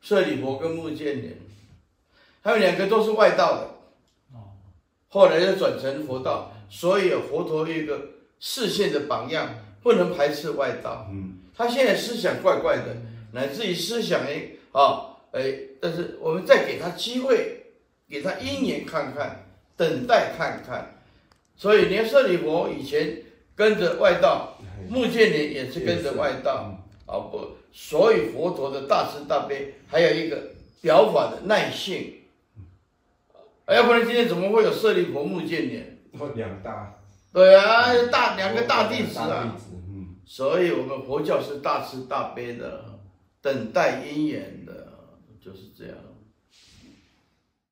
舍利弗跟目犍连，他们两个都是外道的，后来又转成佛道，所以佛陀一个视线的榜样，不能排斥外道。嗯，他现在思想怪怪的，乃至于思想哎啊哎，但是我们再给他机会，给他因缘看看，等待看看。所以连舍利弗以前跟着外道，目犍连也是跟着外道。啊不，所以佛陀的大慈大悲，还有一个表法的耐性，要不然今天怎么会有舍利佛、目犍连？两大，对啊，大两个大弟子啊。嗯，所以我们佛教是大慈大悲的，等待因缘的，就是这样。